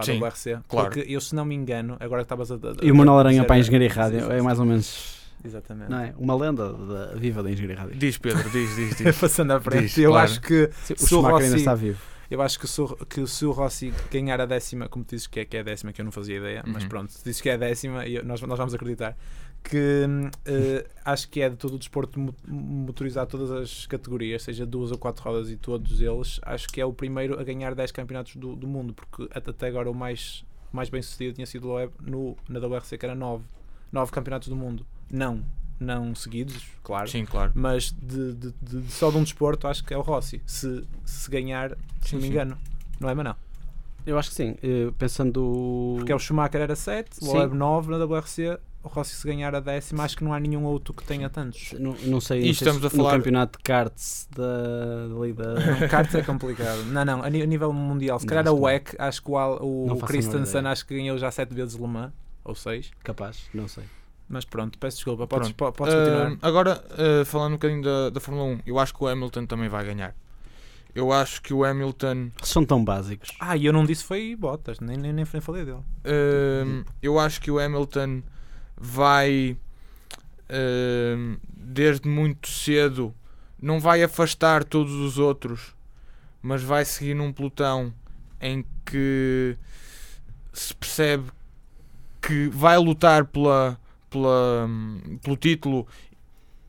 para Sim, a WRC. claro. Porque eu, se não me engano, agora que estavas a. a- E o Manuel Aranha para a Engenharia Rádio Sim, sim, é mais ou menos Exatamente. não é? uma lenda da, viva da Engenharia Rádio. Diz Pedro, diz, diz, diz. [laughs] Passando à frente, Diz, eu claro. acho que Sim, O Se o Schumacher ainda Rossi- está vivo. Eu acho que se, o, que se o Rossi ganhar a décima, como tu dizes que é, que é a décima, que eu não fazia ideia, mas Uhum. pronto, se dizes que é a décima, eu- nós, nós vamos acreditar que eh, acho que é de todo o desporto mo- motorizar todas as categorias, seja duas ou quatro rodas e todos eles, acho que é o primeiro a ganhar 10 campeonatos do, do mundo, porque at- até agora o mais, mais bem sucedido tinha sido o Loeb no, na WRC, que era 9, 9 campeonatos do mundo. Não, não seguidos, claro. Sim, claro. Mas de, de- de- de- só de um desporto acho que é o Rossi. Se, se ganhar, se Sim, não me sim. engano. Não é, mas não. Eu acho que sim. Eh, Pensando. Porque é o Schumacher era 7, o. Loeb 9 na WRC. O Rossi se ganhar a décima, acho que não há nenhum outro que tenha tantos. Não, não sei, E não estamos se a falar- campeonato de karts da, dali da. O kart é complicado. Não, não, a nível mundial. Se calhar a. WEC, acho que o, o, Christensen acho que ganhou já 7 vezes Le Mans, ou 6. Capaz, não sei. Mas pronto, peço desculpa, podes, Pronto. po- podes continuar. Ah, agora, ah, falando um bocadinho da, da Fórmula 1, eu acho que o Hamilton também vai ganhar. Eu acho que o Hamilton. São tão básicos. Ah, e eu não disse foi Bottas, nem, nem, nem falei dele. Ahm, eu acho que o Hamilton vai ahm, desde muito cedo não vai afastar todos os outros, mas vai seguir num pelotão em que se percebe que vai lutar pela, pela, pelo título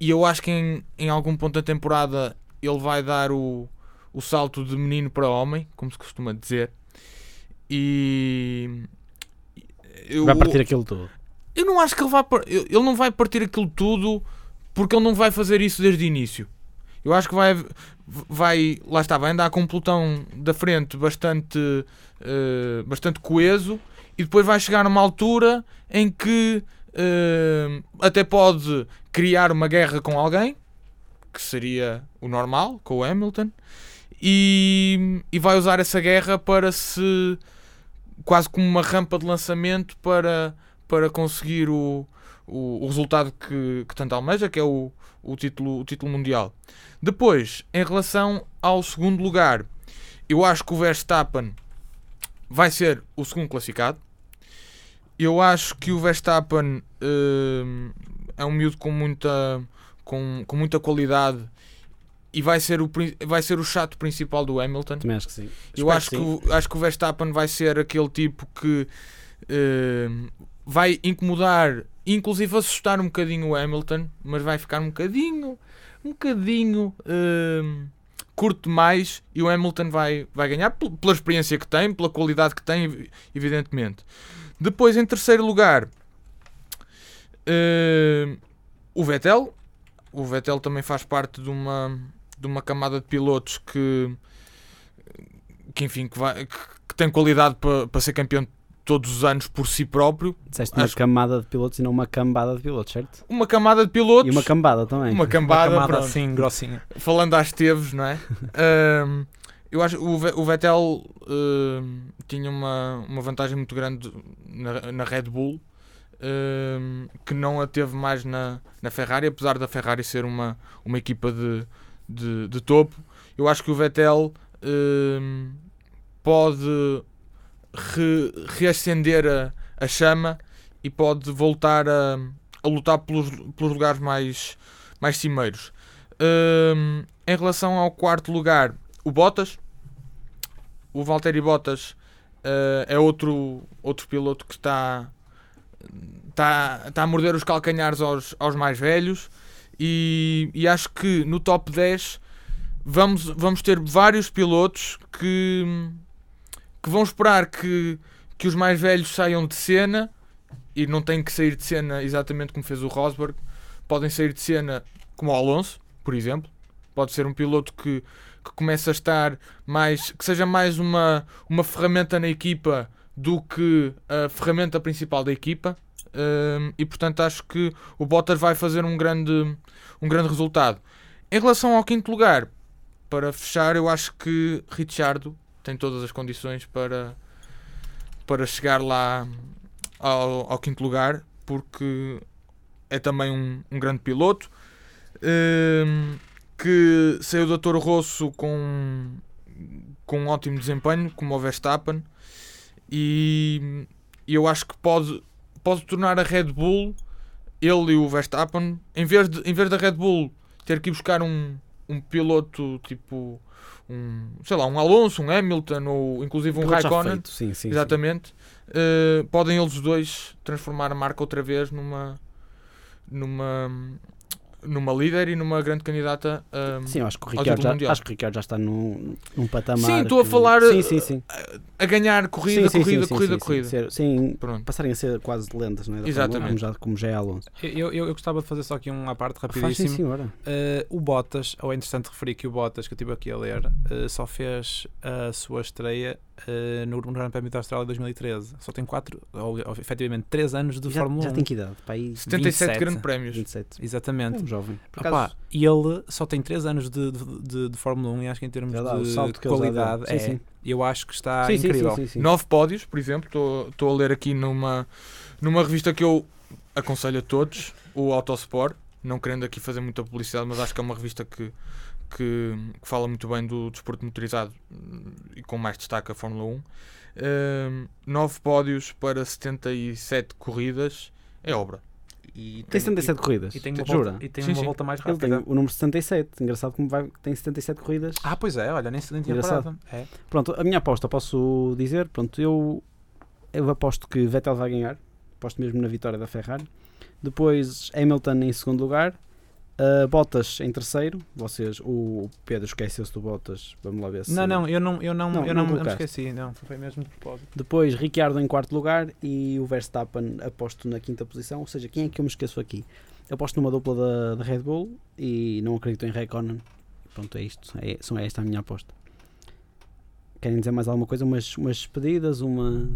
e eu acho que em, em algum ponto da temporada ele vai dar o, o salto de menino para homem, como se costuma dizer. E eu, Vai partir aquilo tudo. Eu não acho que ele par- ele não vai partir aquilo tudo porque ele não vai fazer isso desde o início. Eu acho que vai vai lá está, vai andar com um pelotão da frente bastante eh, bastante coeso e depois vai chegar a uma altura em que eh, até pode criar uma guerra com alguém, que seria o normal, com o Hamilton, e, e vai usar essa guerra para se quase como uma rampa de lançamento para, para conseguir o, o, o resultado que, que tanto almeja, que é o, o, título, o título mundial. Depois, em relação ao segundo lugar, eu acho que o Verstappen vai ser o segundo classificado. Eu acho que o Verstappen hum, é um miúdo com muita, com, com muita qualidade e vai ser, o, vai ser o chato principal do Hamilton. Também acho que sim. Eu Espero acho que, o, acho que o Verstappen vai ser aquele tipo que eh, vai incomodar, inclusive assustar um bocadinho o Hamilton, mas vai ficar um bocadinho, um bocadinho eh, curto demais e o Hamilton vai, vai ganhar pel- pela experiência que tem, pela qualidade que tem, ev- evidentemente. Depois, em terceiro lugar, eh, o Vettel. O Vettel também faz parte de uma, de uma camada de pilotos que que enfim que, vai, que, que tem qualidade para para ser campeão todos os anos por si próprio. Disseste uma acho- camada de pilotos e não uma cambada de pilotos, certo? Uma camada de pilotos, E uma cambada também. uma Uma cambada, camada pronto. assim, grossinha. falando às Teves, não é? [laughs] Ahm, eu acho que o, Ve- o Vettel ahm, tinha uma, uma vantagem muito grande na, na Red Bull ahm, que não a teve mais na, na Ferrari, apesar da Ferrari ser uma, uma equipa de, de, de topo. Eu acho que o Vettel ahm, pode re, reacender a, a chama e pode voltar a, a lutar pelos, pelos lugares mais, mais cimeiros. Hum, em relação ao quarto lugar, o Bottas, o Valtteri Bottas eh, é outro, outro piloto que está, está, está a morder os calcanhares aos, aos mais velhos e, e acho que no top 10 vamos, vamos ter vários pilotos que, que vão esperar que, que os mais velhos saiam de cena e não têm que sair de cena exatamente como fez o Rosberg. Podem sair de cena como o Alonso, por exemplo. Pode ser um piloto que, que comece a estar mais. que seja mais uma, uma ferramenta na equipa do que a ferramenta principal da equipa. Um, e portanto acho que o Bottas vai fazer um grande, um grande resultado. Em relação ao quinto lugar, para fechar, eu acho que Ricciardo tem todas as condições para, para chegar lá ao, ao quinto lugar, porque é também um, um grande piloto hum, que saiu da Toro Rosso com, com um ótimo desempenho, como o Verstappen, e eu acho que pode, pode tornar a Red Bull, ele e o Verstappen, em vez, de, em vez da Red Bull ter que ir buscar um, um piloto tipo um, sei lá, um Alonso, um Hamilton ou inclusive um já Raikkonen, Sim, sim, sim. exatamente, eh, podem eles dois transformar a marca outra vez numa numa numa líder e numa grande candidata a, Sim, acho que o Ricardo, já, mundial. acho que o Ricardo já está num, num patamar. Sim, estou a falar, Sim, sim, sim. a ganhar corrida, Sim, sim, corrida, sim, sim, corrida, sim, corrida. Sim, ser- sim, Pronto. passarem a ser quase lendas, não é? da Exatamente. Fórmula 1, Como já, como já é Alonso. Eu, eu, eu gostava de fazer só aqui uma parte Faz sim, rapidíssimo. senhora. Uh, o Bottas, ou é interessante referir que o Bottas, que eu estive aqui a ler, uh, só fez a sua estreia uh, no Grande Prémio da Austrália 2013. Só tem 4, ou, ou efetivamente 3 anos de já, Fórmula já 1. tem que idade? Para aí 77 27. grandes prémios. 27. Exatamente. É um jovem. Por Opa, acaso, e ele só tem 3 anos de, de, de- de Fórmula 1 e acho que em termos já dá de já qualidade, Sim, é, sim. eu acho que está Sim, incrível. sim. Nove pódios, por exemplo. Estou- Estou a ler aqui numa, numa revista que eu aconselho a todos, o Autosport. Não querendo aqui fazer muita publicidade, mas acho que é uma revista que, que, que fala muito bem do desporto motorizado hum, e com mais destaque a Fórmula 1. Hum, nove pódios para 77 corridas é obra. E Tem 77 corridas. E tem uma, Jura? volta, e tem Sim, uma sim. volta mais Ele tem rápida. o número 77. Engraçado como vai, tem 77 corridas. Ah, pois é, olha, nem, nem tinha Engraçado. parado. É. Pronto, a minha aposta posso dizer. Pronto, eu, eu aposto que Vettel vai ganhar. Aposto mesmo na vitória da Ferrari. Depois Hamilton em segundo lugar. Uh, Bottas em terceiro. Vocês, o Pedro esqueceu-se do Bottas. Vamos lá ver se. Não, não, eu não, eu não, Não, eu não não, me esqueci, não, foi mesmo de propósito. Depois Ricciardo em quarto lugar e o Verstappen aposto na quinta posição. Ou seja, quem é que eu me esqueço aqui? Aposto numa dupla da, da Red Bull e não acredito em Raikkonen. Pronto, é isto. É, são é esta a minha aposta. Querem dizer mais alguma coisa? Umas, umas despedidas? Uma,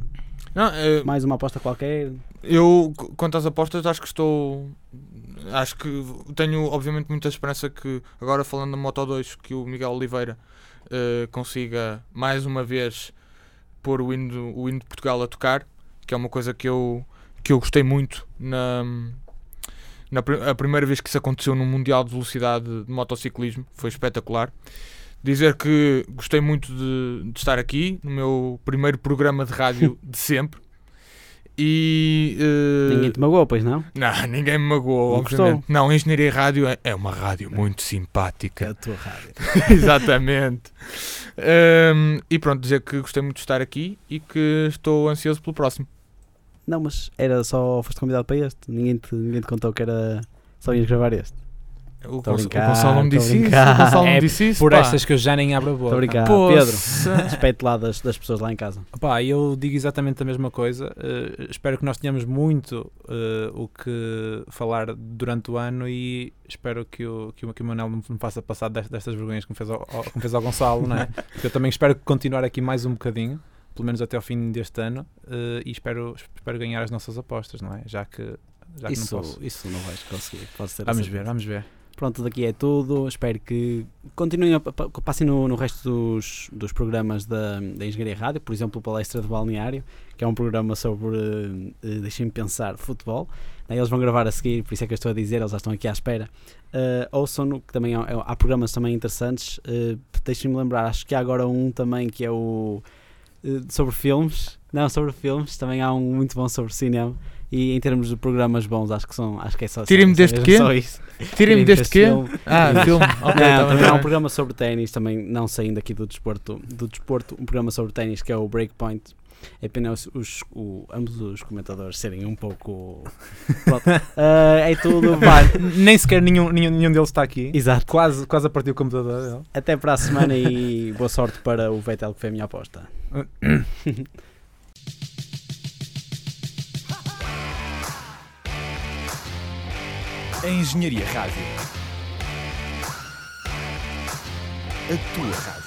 Não, eh, mais uma aposta qualquer? Eu, qu- quanto às apostas, acho que estou. Acho que tenho, obviamente, muita esperança que, agora falando da Moto 2, que o Miguel Oliveira eh, consiga mais uma vez pôr o hino, o hino de Portugal a tocar, que é uma coisa que eu, que eu gostei muito na, na a primeira vez que isso aconteceu num Mundial de Velocidade de Motociclismo. Foi espetacular. Dizer que gostei muito de, de estar aqui no meu primeiro programa de rádio [laughs] de sempre. E eh, Ninguém te magoou, pois não? não, ninguém me magoou, Não? Não, Engenharia Rádio é, é uma rádio muito simpática. tua rádio. [laughs] [laughs] Exatamente. Hum, e pronto, dizer que gostei muito de estar aqui e que estou ansioso pelo próximo. Não, mas era só. Foste convidado para este. Ninguém te, ninguém te contou que era. Só ias gravar este. O, Tô a Gonç- o brincar, Gonçalo me tô a disse isso. brincar. O Gonçalo me É disse isso. Por pá. estas que eu já nem abro a boca. Estou brincar. Pedro, respeito lá das, das pessoas lá em casa. Pá, eu digo exatamente a mesma coisa. eh, espero que nós tenhamos muito eh, o que falar durante o ano e espero que o, que o, que o Manel não me faça passar dest- destas vergonhas que me fez ao, me fez ao Gonçalo, não é? [laughs] Porque eu também espero continuar aqui mais um bocadinho, pelo menos até ao fim deste ano, eh, e espero, espero ganhar as nossas apostas, não é? Já que, já que Isso, não posso. isso não vais conseguir. Pode ser Vamos assim. ver, vamos ver. Pronto, daqui é tudo. Espero que continuem a, pa- passem no, no resto dos, dos programas da, da Engenharia Rádio, por exemplo, o Palestra de Balneário, que é um programa sobre, eh, eh, deixem-me pensar, futebol. Eles vão gravar a seguir, por isso é que eu estou a dizer, eles já estão aqui à espera. Uh, ouçam-no, que também há, há programas também interessantes. Uh, deixem-me lembrar, acho que há agora um também que é o eh, sobre filmes. Não, sobre filmes, também há um muito bom sobre cinema. E em termos de programas bons, acho que são, acho que é só, Tirem-me só- deste quê? Só isso. Tirem-me deste quê? filme. Ah, filme. Ok, não, tá também há um programa sobre ténis, também não saindo aqui do desporto, do desporto, um programa sobre ténis que é o Breakpoint. É pena os, o- ambos os comentadores serem um pouco. [laughs] Ah, é tudo. Pá, nem sequer nenhum, nenhum, nenhum deles está aqui. Exato. Quase, quase a partir o computador. Até para a semana e boa sorte para o Vettel, que foi a minha aposta. [coughs] Engenharia Rádio. A tua rádio.